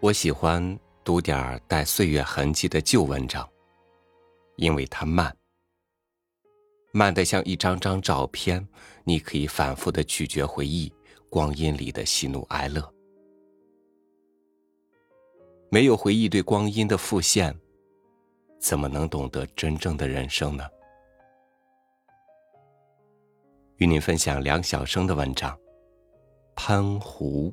我喜欢读点带岁月痕迹的旧文章，因为它慢，慢得像一张张照片，你可以反复的咀嚼回忆，光阴里的喜怒哀乐。没有回忆对光阴的复现，怎么能懂得真正的人生呢？与您分享梁晓声的文章《喷壶》。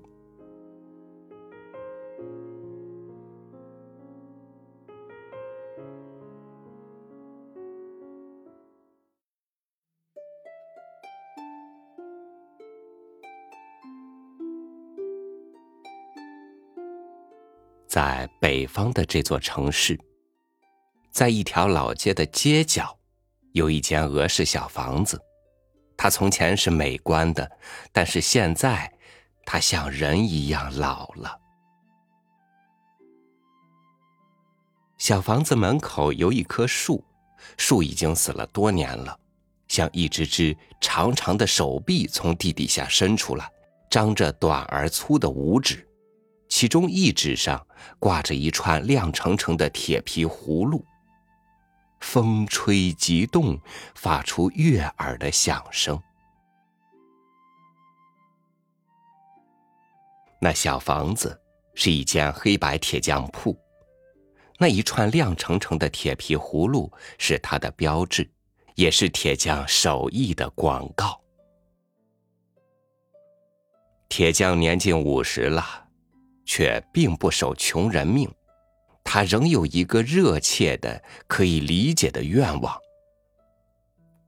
在北方的这座城市，在一条老街的街角，有一间俄式小房子。它从前是美观的，但是现在，它像人一样老了。小房子门口有一棵树，树已经死了多年了，像一只只长长的手臂从地底下伸出来，张着短而粗的五指。其中一指上挂着一串亮澄澄的铁皮葫芦，风吹即动，发出悦耳的响声。那小房子是一间黑白铁匠铺，那一串亮澄澄的铁皮葫芦是它的标志，也是铁匠手艺的广告。铁匠年近五十了。却并不守穷人命，他仍有一个热切的、可以理解的愿望，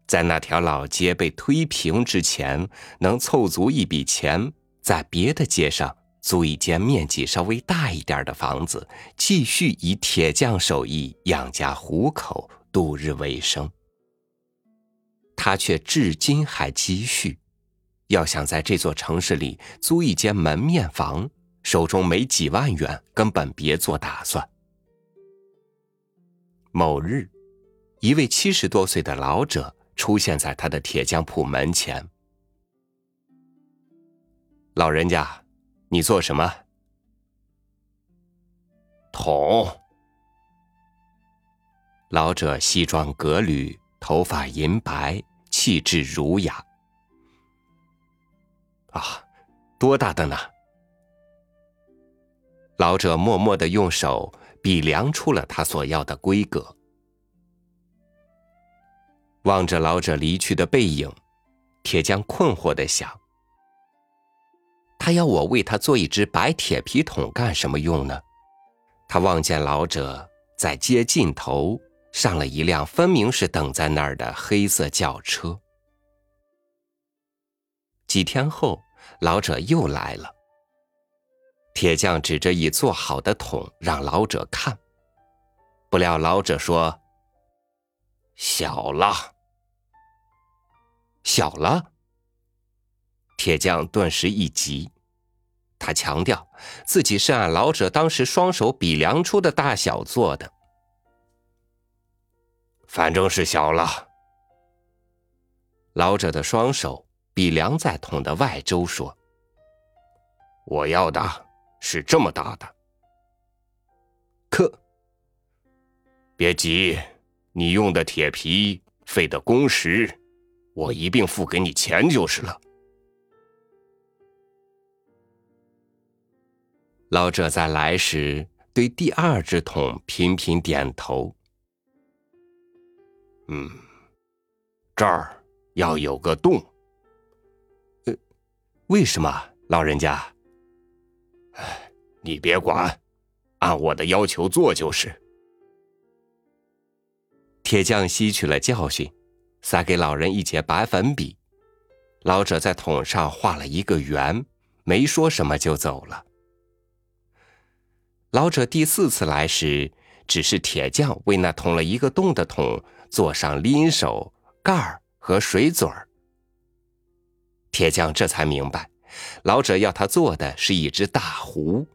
在那条老街被推平之前，能凑足一笔钱，在别的街上租一间面积稍微大一点的房子，继续以铁匠手艺养家糊口、度日为生。他却至今还积蓄，要想在这座城市里租一间门面房。手中没几万元，根本别做打算。某日，一位七十多岁的老者出现在他的铁匠铺门前。老人家，你做什么？桶。老者西装革履，头发银白，气质儒雅。啊，多大的呢？老者默默的用手比量出了他所要的规格，望着老者离去的背影，铁匠困惑的想：他要我为他做一只白铁皮桶干什么用呢？他望见老者在街尽头上了一辆分明是等在那儿的黑色轿车。几天后，老者又来了。铁匠指着已做好的桶让老者看，不料老者说：“小了，小了。”铁匠顿时一急，他强调自己是按老者当时双手比量出的大小做的，反正是小了。老者的双手比量在桶的外周，说：“我要的。”是这么大的，可别急，你用的铁皮费的工时，我一并付给你钱就是了。老者在来时对第二只桶频频点头。嗯，这儿要有个洞。呃，为什么，老人家？哎，你别管，按我的要求做就是。铁匠吸取了教训，塞给老人一截白粉笔，老者在桶上画了一个圆，没说什么就走了。老者第四次来时，只是铁匠为那捅了一个洞的桶做上拎手、盖儿和水嘴儿。铁匠这才明白。老者要他做的是一只大壶，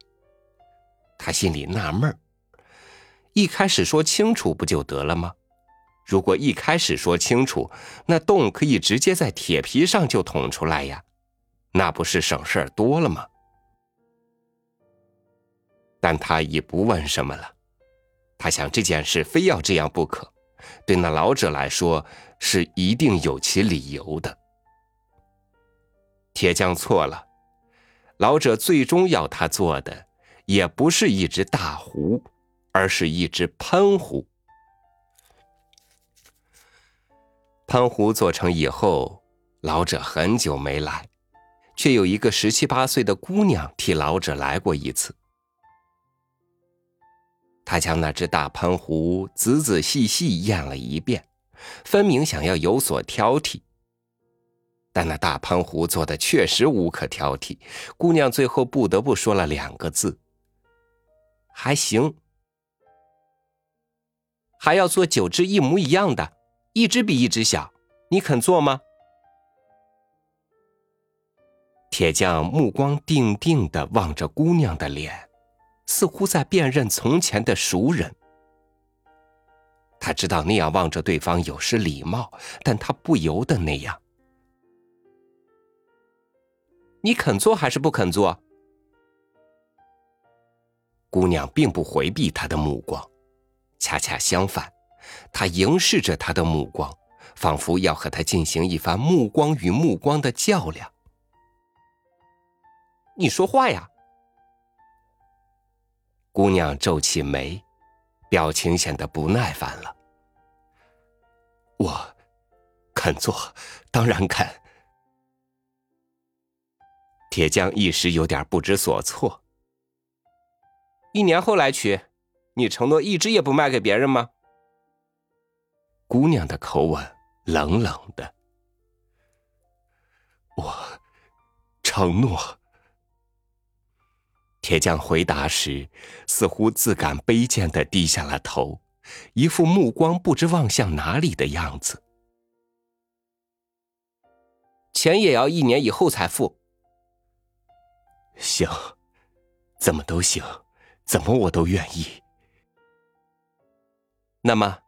他心里纳闷。一开始说清楚不就得了吗？如果一开始说清楚，那洞可以直接在铁皮上就捅出来呀，那不是省事儿多了吗？但他已不问什么了。他想这件事非要这样不可，对那老者来说是一定有其理由的。铁匠错了，老者最终要他做的，也不是一只大壶，而是一只喷壶。喷壶做成以后，老者很久没来，却有一个十七八岁的姑娘替老者来过一次。他将那只大喷壶仔仔细细验了一遍，分明想要有所挑剔。但那大喷壶做的确实无可挑剔，姑娘最后不得不说了两个字：“还行。”还要做九只一模一样的，一只比一只小，你肯做吗？铁匠目光定定的望着姑娘的脸。似乎在辨认从前的熟人。他知道那样望着对方有失礼貌，但他不由得那样。你肯做还是不肯做？姑娘并不回避他的目光，恰恰相反，她凝视着他的目光，仿佛要和他进行一番目光与目光的较量。你说话呀！姑娘皱起眉，表情显得不耐烦了。我肯做，当然肯。铁匠一时有点不知所措。一年后来取，你承诺一只也不卖给别人吗？姑娘的口吻冷冷的。我承诺。铁匠回答时，似乎自感卑贱的低下了头，一副目光不知望向哪里的样子。钱也要一年以后才付。行，怎么都行，怎么我都愿意。那么，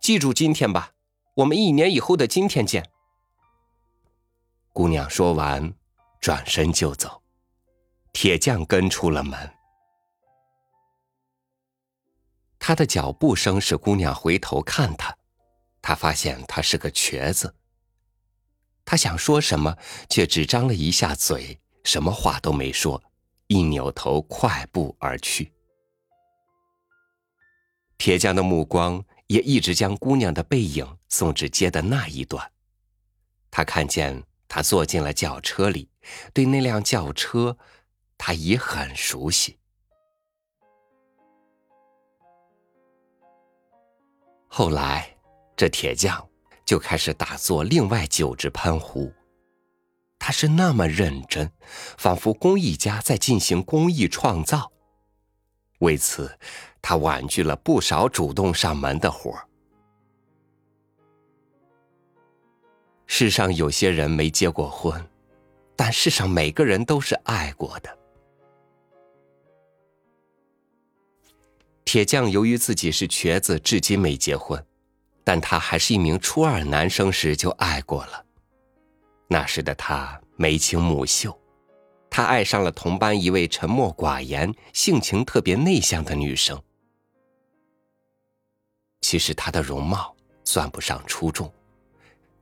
记住今天吧，我们一年以后的今天见。姑娘说完，转身就走。铁匠跟出了门，他的脚步声使姑娘回头看他，他发现他是个瘸子。他想说什么，却只张了一下嘴，什么话都没说，一扭头快步而去。铁匠的目光也一直将姑娘的背影送至街的那一端，他看见她坐进了轿车里，对那辆轿车。他已很熟悉。后来，这铁匠就开始打坐另外九只喷壶。他是那么认真，仿佛工艺家在进行工艺创造。为此，他婉拒了不少主动上门的活儿。世上有些人没结过婚，但世上每个人都是爱过的。铁匠由于自己是瘸子，至今没结婚，但他还是一名初二男生时就爱过了。那时的他眉清目秀，他爱上了同班一位沉默寡言、性情特别内向的女生。其实她的容貌算不上出众，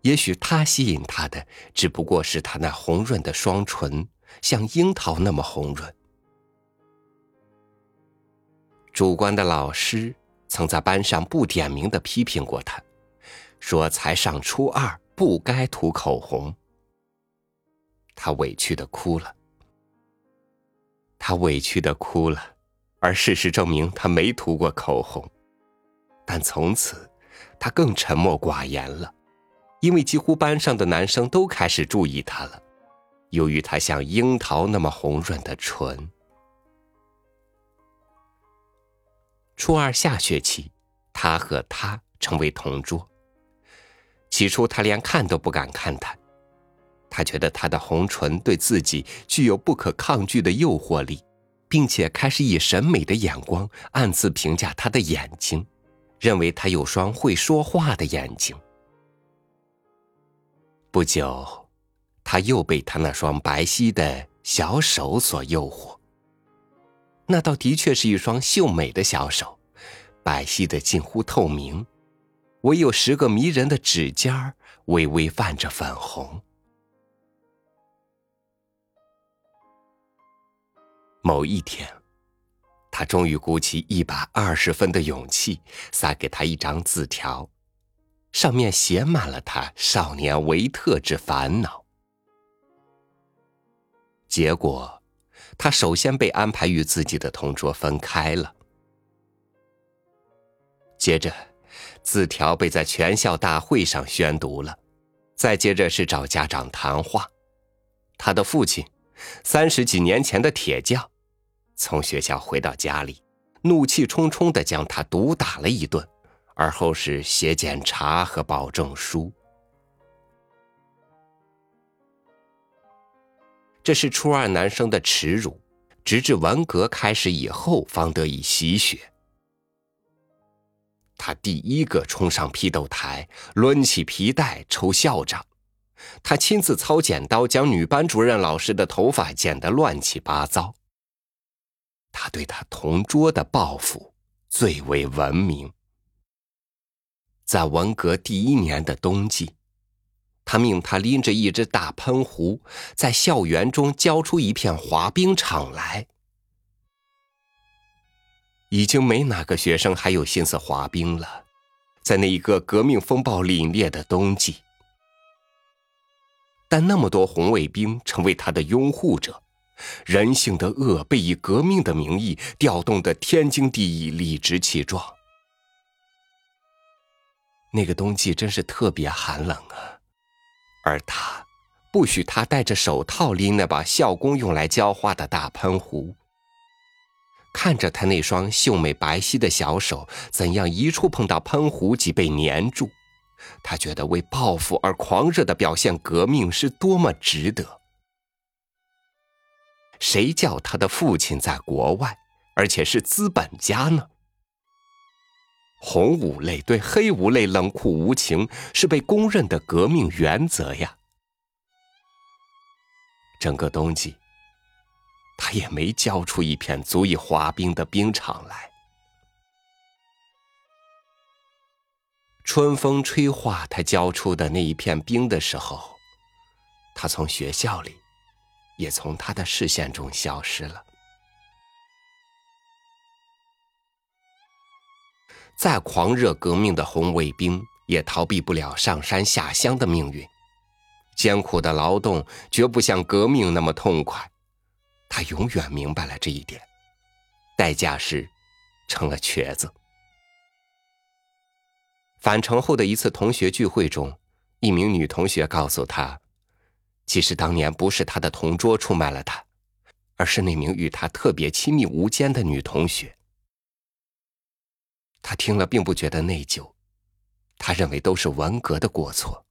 也许他吸引他的只不过是她那红润的双唇，像樱桃那么红润。主观的老师曾在班上不点名的批评过他，说才上初二不该涂口红。他委屈的哭了，他委屈的哭了，而事实证明他没涂过口红。但从此，他更沉默寡言了，因为几乎班上的男生都开始注意他了，由于他像樱桃那么红润的唇。初二下学期，他和他成为同桌。起初，他连看都不敢看他，他觉得他的红唇对自己具有不可抗拒的诱惑力，并且开始以审美的眼光暗自评价他的眼睛，认为他有双会说话的眼睛。不久，他又被他那双白皙的小手所诱惑。那倒的确是一双秀美的小手，白皙的近乎透明，唯有十个迷人的指尖儿微微泛着粉红。某一天，他终于鼓起一百二十分的勇气，塞给他一张字条，上面写满了他少年维特之烦恼。结果，他首先被安排与自己的同桌分开了。接着，字条被在全校大会上宣读了。再接着是找家长谈话。他的父亲，三十几年前的铁匠，从学校回到家里，怒气冲冲的将他毒打了一顿，而后是写检查和保证书。这是初二男生的耻辱，直至文革开始以后方得以洗雪。他第一个冲上批斗台，抡起皮带抽校长；他亲自操剪刀，将女班主任老师的头发剪得乱七八糟。他对他同桌的报复最为闻名。在文革第一年的冬季。他命他拎着一只大喷壶，在校园中浇出一片滑冰场来。已经没哪个学生还有心思滑冰了，在那一个革命风暴凛冽的冬季。但那么多红卫兵成为他的拥护者，人性的恶被以革命的名义调动的天经地义、理直气壮。那个冬季真是特别寒冷啊！而他不许他戴着手套拎那把校工用来浇花的大喷壶。看着他那双秀美白皙的小手怎样一触碰到喷壶即被粘住，他觉得为报复而狂热的表现革命是多么值得。谁叫他的父亲在国外，而且是资本家呢？红五类对黑五类冷酷无情，是被公认的革命原则呀。整个冬季，他也没浇出一片足以滑冰的冰场来。春风吹化他浇出的那一片冰的时候，他从学校里，也从他的视线中消失了。再狂热革命的红卫兵，也逃避不了上山下乡的命运。艰苦的劳动绝不像革命那么痛快，他永远明白了这一点。代价是，成了瘸子。返程后的一次同学聚会中，一名女同学告诉他，其实当年不是他的同桌出卖了他，而是那名与他特别亲密无间的女同学。他听了并不觉得内疚，他认为都是文革的过错。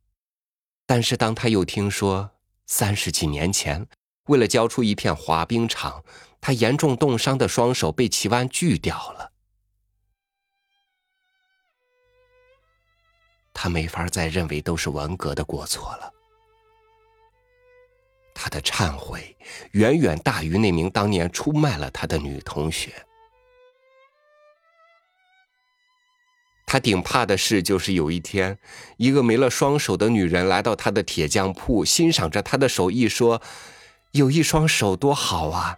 但是当他又听说三十几年前，为了交出一片滑冰场，他严重冻伤的双手被齐湾锯掉了，他没法再认为都是文革的过错了。他的忏悔远远大于那名当年出卖了他的女同学。他顶怕的事就是有一天，一个没了双手的女人来到他的铁匠铺，欣赏着他的手艺，说：“有一双手多好啊！”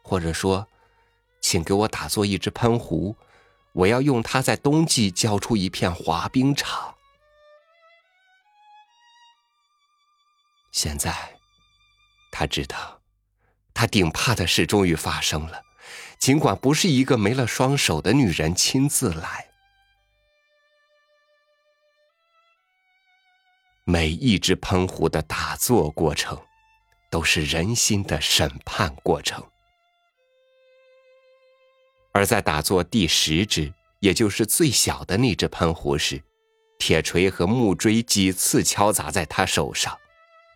或者说：“请给我打做一只喷壶，我要用它在冬季浇出一片滑冰场。”现在，他知道，他顶怕的事终于发生了，尽管不是一个没了双手的女人亲自来。每一只喷壶的打坐过程，都是人心的审判过程。而在打坐第十只，也就是最小的那只喷壶时，铁锤和木锥几次敲砸在他手上，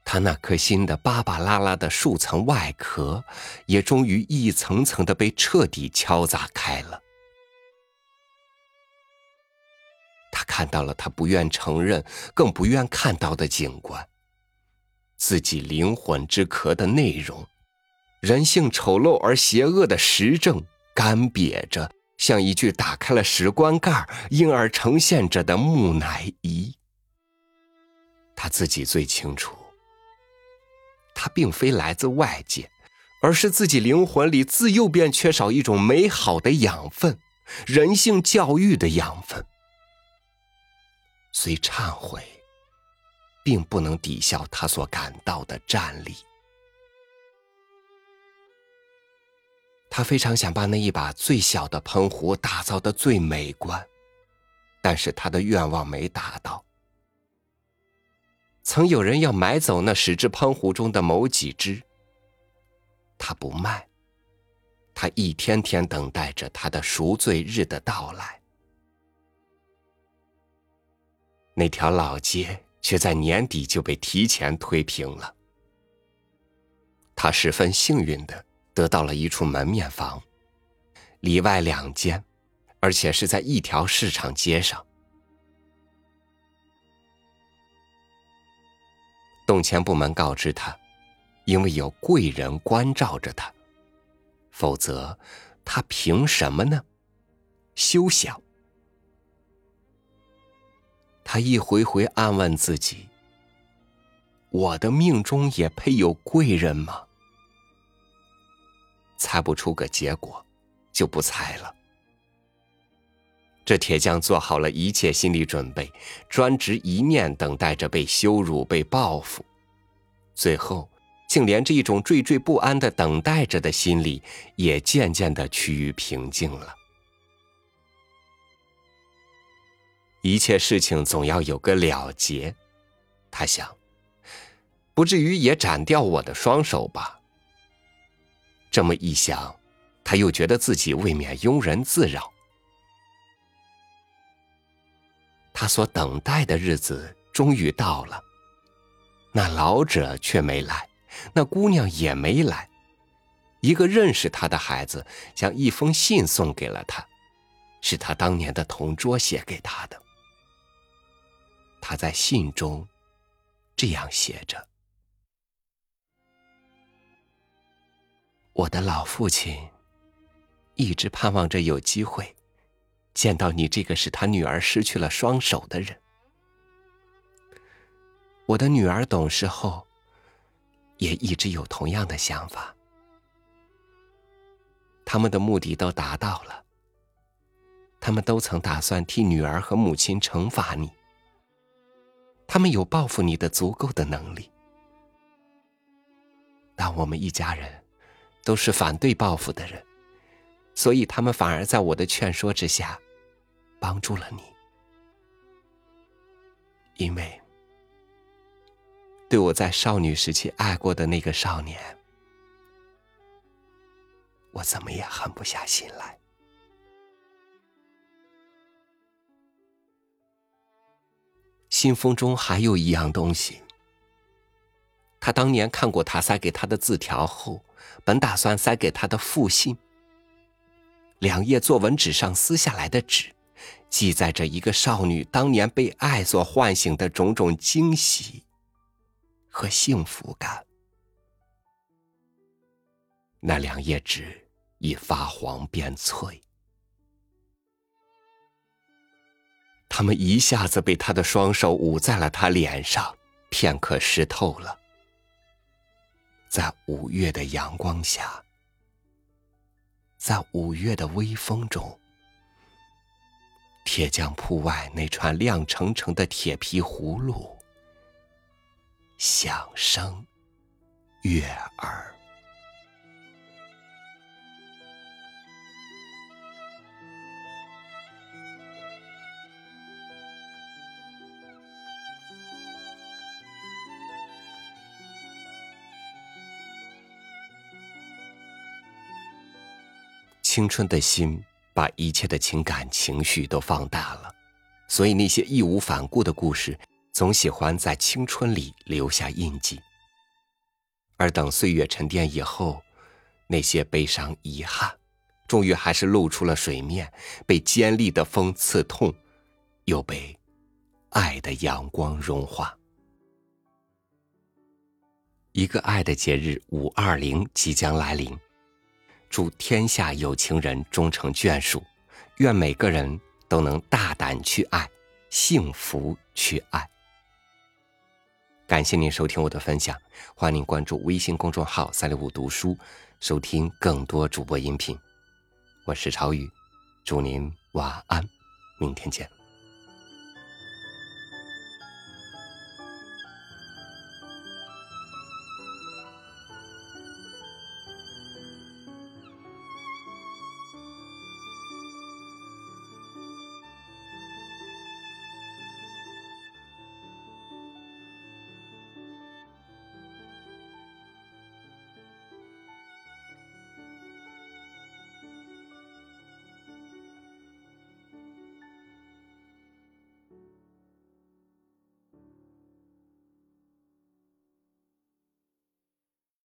他那颗心的巴巴拉拉的数层外壳，也终于一层层的被彻底敲砸开了。他看到了他不愿承认、更不愿看到的景观，自己灵魂之壳的内容，人性丑陋而邪恶的实证干瘪着，像一具打开了石棺盖因而呈现着的木乃伊。他自己最清楚，他并非来自外界，而是自己灵魂里自幼便缺少一种美好的养分，人性教育的养分。虽忏悔，并不能抵消他所感到的战栗。他非常想把那一把最小的喷壶打造的最美观，但是他的愿望没达到。曾有人要买走那十只喷壶中的某几只，他不卖，他一天天等待着他的赎罪日的到来。那条老街却在年底就被提前推平了。他十分幸运的。得到了一处门面房，里外两间，而且是在一条市场街上。动迁部门告知他，因为有贵人关照着他，否则他凭什么呢？休想！他一回回暗问自己：我的命中也配有贵人吗？猜不出个结果，就不猜了。这铁匠做好了一切心理准备，专职一念等待着被羞辱、被报复，最后竟连这一种惴惴不安的等待着的心理，也渐渐的趋于平静了。一切事情总要有个了结，他想，不至于也斩掉我的双手吧。这么一想，他又觉得自己未免庸人自扰。他所等待的日子终于到了，那老者却没来，那姑娘也没来。一个认识他的孩子将一封信送给了他，是他当年的同桌写给他的。他在信中这样写着。我的老父亲一直盼望着有机会见到你这个使他女儿失去了双手的人。我的女儿懂事后，也一直有同样的想法。他们的目的都达到了，他们都曾打算替女儿和母亲惩罚你。他们有报复你的足够的能力，但我们一家人。都是反对报复的人，所以他们反而在我的劝说之下，帮助了你。因为对我在少女时期爱过的那个少年，我怎么也狠不下心来。信封中还有一样东西，他当年看过他塞给他的字条后。本打算塞给他的复信，两页作文纸上撕下来的纸，记载着一个少女当年被爱所唤醒的种种惊喜和幸福感。那两页纸已发黄变脆，他们一下子被他的双手捂在了他脸上，片刻湿透了。在五月的阳光下，在五月的微风中，铁匠铺外那串亮澄澄的铁皮葫芦，响声悦耳。青春的心把一切的情感情绪都放大了，所以那些义无反顾的故事总喜欢在青春里留下印记。而等岁月沉淀以后，那些悲伤遗憾，终于还是露出了水面，被尖利的风刺痛，又被爱的阳光融化。一个爱的节日五二零即将来临，祝天下有情人终成眷属，愿每个人都能大胆去爱，幸福去爱。感谢您收听我的分享，欢迎您关注微信公众号“三六五读书”，收听更多主播音频。我是朝宇，祝您晚安，明天见。